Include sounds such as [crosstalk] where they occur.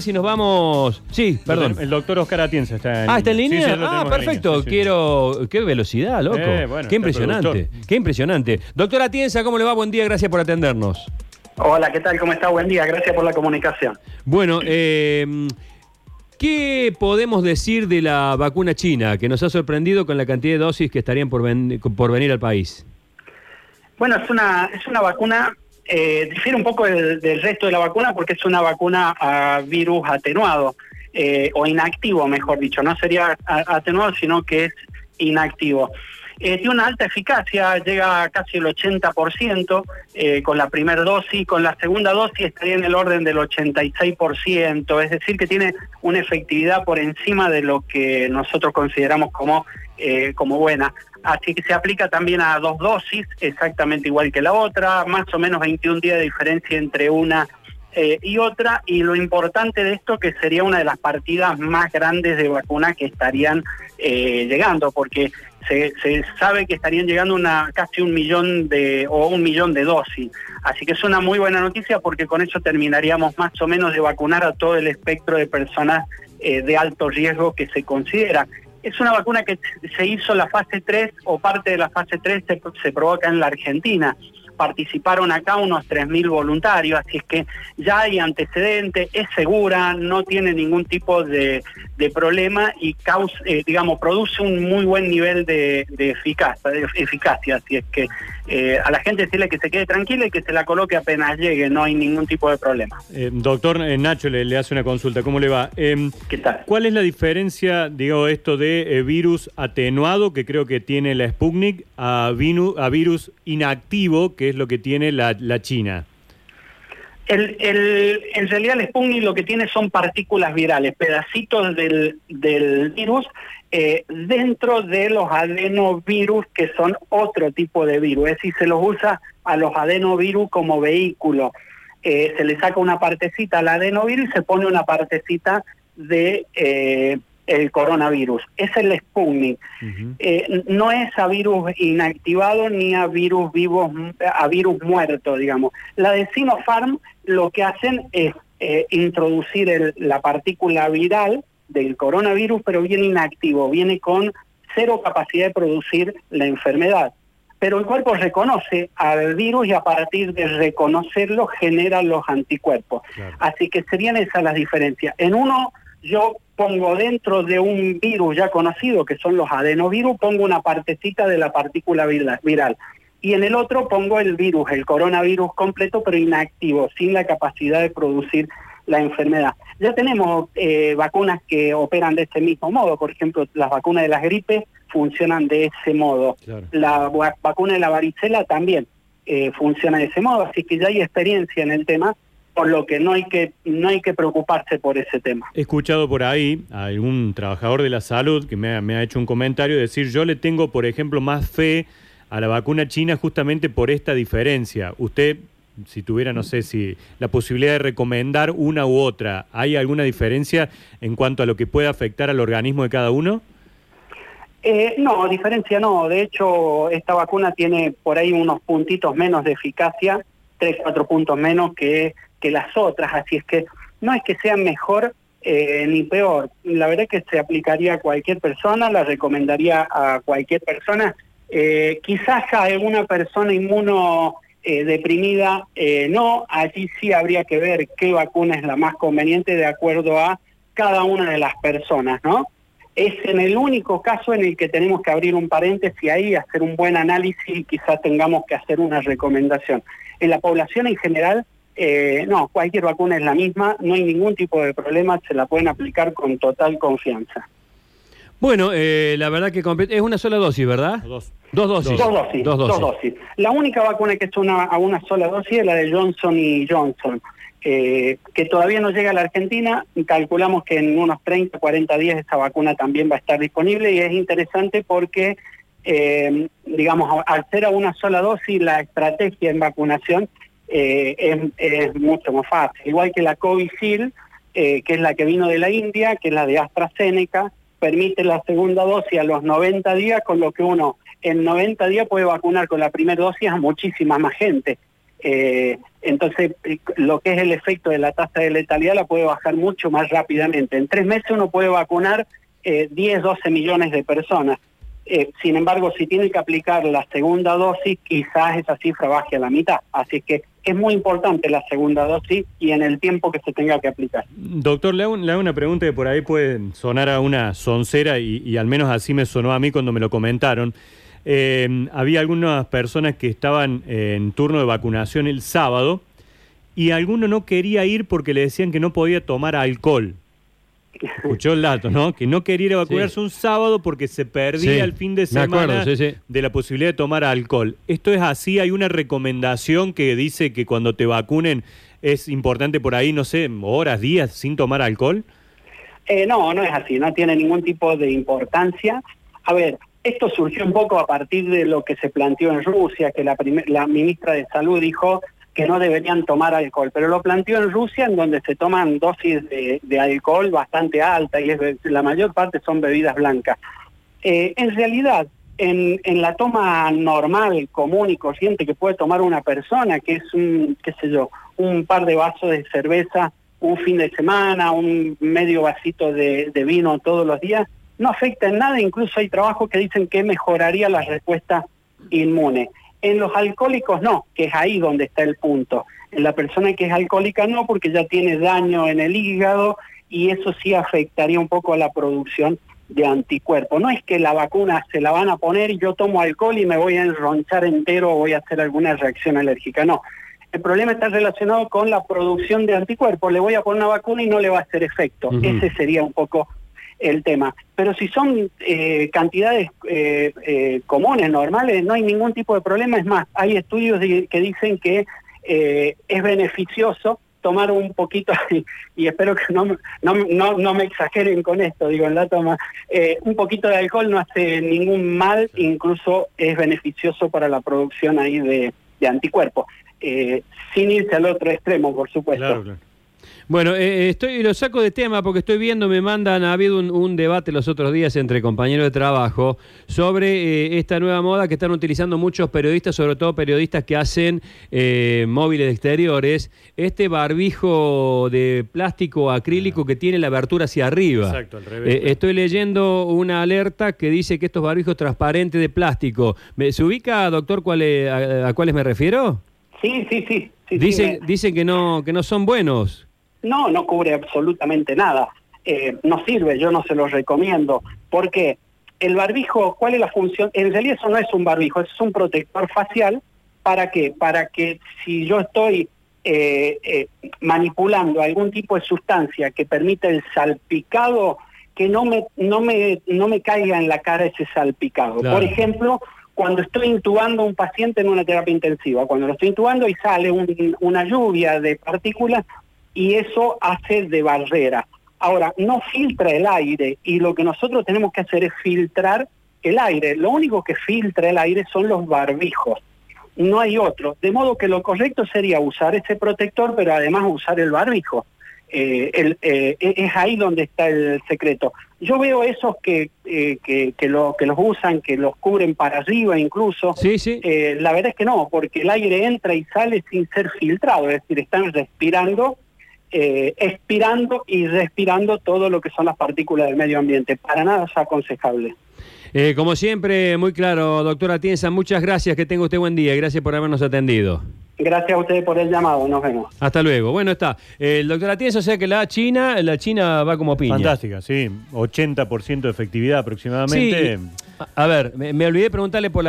ver si nos vamos. Sí, perdón. El doctor Oscar Atienza está en Ah, ¿está en línea? sí, ah, en perfecto. línea, sí, sí. Quiero. Qué velocidad, loco. Eh, bueno, qué impresionante. productor. Qué impresionante. Doctora Atienza, ¿cómo le va? Buen día, gracias por atendernos. Hola, ¿qué tal? ¿Cómo está? Buen día, gracias por la comunicación. Bueno, eh, ¿qué podemos decir de la vacuna china que nos ha sorprendido con la cantidad de dosis que estarían por, ven- por venir al país? Bueno, es una, es una vacuna, eh, un poco del, resto de la vacuna porque es una vacuna a virus atenuado, eh, o inactivo, mejor dicho. No sería atenuado, sino que es inactivo. Eh, tiene una alta eficacia, llega a casi el 80% eh, con la primera dosis, con la segunda dosis estaría en el orden del 86%, es decir, que tiene una efectividad por encima de lo que nosotros consideramos como, eh, como buena. Así que se aplica también a dos dosis, exactamente igual que la otra, más o menos 21 días de diferencia entre una y otra, y lo importante de esto que sería una de las partidas más grandes de vacuna que estarían llegando, porque se, sabe que estarían llegando una casi un millón de o un millón de dosis. Así que es una muy buena noticia porque con eso terminaríamos más o menos de vacunar a todo el espectro de personas eh, de alto riesgo que se considera. Es una vacuna que se hizo la fase 3 o parte de la fase 3 se, se provoca en la Argentina. Participaron acá unos 3.000 voluntarios, así es que ya hay antecedentes, es segura, no tiene ningún tipo de, de problema y causa, eh, digamos, produce un muy buen nivel de, de eficacia, de eficacia. Así es que eh, a la gente decirle que se quede tranquila y que se la coloque apenas llegue, no hay ningún tipo de problema. Eh, doctor Nacho le, le hace una consulta, ¿cómo le va? Em, ¿Qué tal? ¿Cuál es la diferencia, digo, esto de virus atenuado, que creo que tiene la Sputnik, a, vinu- a virus inactivo, que es lo que tiene la, China? El, el- en realidad el Sputnik lo que tiene son partículas virales, pedacitos del, del virus eh, dentro de los adenovirus que son otro tipo de virus. Es decir, se los usa a los adenovirus como vehículo. Eh, se le saca una partecita al adenovirus y se pone una partecita de eh, el coronavirus. Es el Sputnik. Eh, no es a virus inactivado ni a virus vivos, a virus muerto, digamos. La de Sinopharm lo que hacen es eh, introducir el- la partícula viral del coronavirus, pero viene inactivo, viene con cero capacidad de producir la enfermedad. Pero el cuerpo reconoce al virus y a partir de reconocerlo genera los anticuerpos. Claro. Así que serían esas las diferencias. En uno yo pongo dentro de un virus ya conocido, que son los adenovirus, pongo una partecita de la partícula vira- viral. Y en el otro pongo el virus, el coronavirus completo, pero inactivo, sin la capacidad de producir la enfermedad. Ya tenemos eh, vacunas que operan de ese mismo modo. Por ejemplo, las vacunas de las gripes funcionan de ese modo. Claro. La va- vacuna de la varicela también eh, funciona de ese modo, así que ya hay experiencia en el tema, por lo que no hay que no hay que preocuparse por ese tema. He escuchado por ahí a algún trabajador de la salud que me ha, me ha hecho un comentario decir, yo le tengo, por ejemplo, más fe a la vacuna china justamente por esta diferencia. Usted, si tuviera, no sé, si la posibilidad de recomendar una u otra, ¿hay alguna diferencia en cuanto a lo que puede afectar al organismo de cada uno? Eh, no, diferencia no. De hecho, esta vacuna tiene por ahí unos puntitos menos de eficacia, tres, cuatro puntos menos que, que las otras. Así es que no es que sea mejor eh, ni peor. La verdad es que se aplicaría a cualquier persona, la recomendaría a cualquier persona. Eh, quizás a alguna persona inmuno eh, eh, no. Allí sí habría que ver qué vacuna es la más conveniente de acuerdo a cada una de las personas, ¿no? es en el único caso en el que tenemos que abrir un paréntesis ahí, hacer un buen análisis y quizás tengamos que hacer una recomendación. En la población en general, eh, no, cualquier vacuna es la misma, no hay ningún tipo de problema, se la pueden aplicar con total confianza. Bueno, eh, la verdad que es una sola dosis, ¿verdad? Dos. Dos dosis. Dos dosis, Dos dosis. dos dosis. La única vacuna que es una, a una sola dosis es la de Johnson y Johnson, eh, que todavía no llega a la Argentina. Calculamos que en unos 30, 40 días esta vacuna también va a estar disponible y es interesante porque, eh, digamos, al ser a una sola dosis, la estrategia en vacunación eh, es, mucho más fácil. Igual que la Covishield, eh, que es la que vino de la India, que es la de AstraZeneca, permite la segunda dosis a los 90 días, con lo que uno en 90 días puede vacunar con la primera dosis a muchísima más gente. Eh, entonces, eh, lo que es el efecto de la tasa de letalidad la puede bajar mucho más rápidamente. En tres meses uno puede vacunar eh, 10, 12 millones de personas. Sin embargo, si tiene que aplicar la segunda dosis, quizás esa cifra baje a la mitad. Así que es muy importante la segunda dosis y en el tiempo que se tenga que aplicar. Doctor, le hago, le hago una pregunta que por ahí puede sonar a una soncera y, al menos así me sonó a mí cuando me lo comentaron. Eh, había algunas personas que estaban en turno de vacunación el sábado y alguno no quería ir porque le decían que no podía tomar alcohol. Escuchó el dato, ¿no? Que no quería ir a vacunarse Sí. un sábado porque se perdía Sí, el fin de semana acuerdo, sí, sí. de la posibilidad de tomar alcohol. ¿Esto es así? ¿Hay una recomendación que dice que cuando te vacunen es importante por ahí, no sé, horas, días sin tomar alcohol? Eh, no, no es así, no tiene ningún tipo de importancia. A ver, esto surgió un poco a partir de lo que se planteó en Rusia, que la, primer- la ministra de Salud dijo que no deberían tomar alcohol, pero lo planteó en Rusia en donde se toman dosis de, alcohol bastante alta y la mayor parte son bebidas blancas. Eh, en realidad, en, la toma normal, común y corriente que puede tomar una persona, que es un, qué sé yo, un par de vasos de cerveza un fin de semana, un medio vasito de vino todos los días, no afecta en nada, incluso hay trabajos que dicen que mejoraría la respuesta inmune. En los alcohólicos no, que es ahí donde está el punto. En la persona que es alcohólica no, porque ya tiene daño en el hígado y eso sí afectaría un poco a la producción de anticuerpos. No es que la vacuna se la van a poner y yo tomo alcohol y me voy a enronchar entero o voy a hacer alguna reacción alérgica, no. El problema está relacionado con la producción de anticuerpos. Le voy a poner una vacuna y no le va a hacer efecto. Ese sería un poco el tema. Pero si son eh, cantidades eh, eh, comunes, normales, no hay ningún tipo de problema. Es más, hay estudios di- que dicen que eh, es beneficioso tomar un poquito, y, [laughs] y espero que no, me- no, no, no me exageren con esto, digo, en la toma, un poquito de alcohol no hace ningún mal, incluso es beneficioso para la producción ahí de, de anticuerpos, sin irse al otro extremo, por supuesto. Claro, claro. Bueno, eh, estoy lo saco de tema porque estoy viendo, me mandan, ha habido un, un debate los otros días entre compañeros de trabajo sobre eh, esta nueva moda que están utilizando muchos periodistas, sobre todo periodistas que hacen eh, móviles exteriores, este barbijo de plástico acrílico que tiene la abertura hacia arriba. Exacto, al revés. Eh, estoy leyendo una alerta que dice que estos barbijos transparentes de plástico, ¿me- ¿se ubica, doctor, cuál es- a, a cuáles me refiero? Sí, sí, sí. sí, sí, Dicen, me- dicen que no, que no son buenos. No, no cubre absolutamente nada. Eh, no sirve, yo no se los recomiendo. Porque el barbijo, ¿cuál es la función? En realidad eso no es un barbijo, es un protector facial. ¿Para qué? Para que si yo estoy eh, eh, manipulando algún tipo de sustancia que permita el salpicado, que no me, no me, no me caiga en la cara ese salpicado. Claro. Por ejemplo, cuando estoy intubando a un paciente en una terapia intensiva, cuando lo estoy intubando y sale un- una lluvia de partículas y eso hace de barrera. Ahora, no filtra el aire y lo que nosotros tenemos que hacer es filtrar el aire. Lo único que filtra el aire son los barbijos, no hay otro. De modo que lo correcto sería usar ese protector, pero además usar el barbijo. Eh, el- eh, e- es ahí donde está el secreto. Yo veo esos que, eh, que, que, lo, que los usan, que los cubren para arriba incluso. Sí, sí. La verdad es que no, porque el aire entra y sale sin ser filtrado, es decir, están respirando, eh, expirando y respirando todo lo que son las partículas del medio ambiente. Para nada es aconsejable. Eh, como siempre, muy claro, doctora Tienza, muchas gracias, que tenga usted buen día y gracias por habernos atendido. Gracias a ustedes por el llamado, nos vemos. Hasta luego. Bueno, está. El doctor Atienza, o sea que la China, la China va como piña. Fantástica, sí. 80% de efectividad Sí, aproximadamente. a- a ver, me, me olvidé preguntarle por la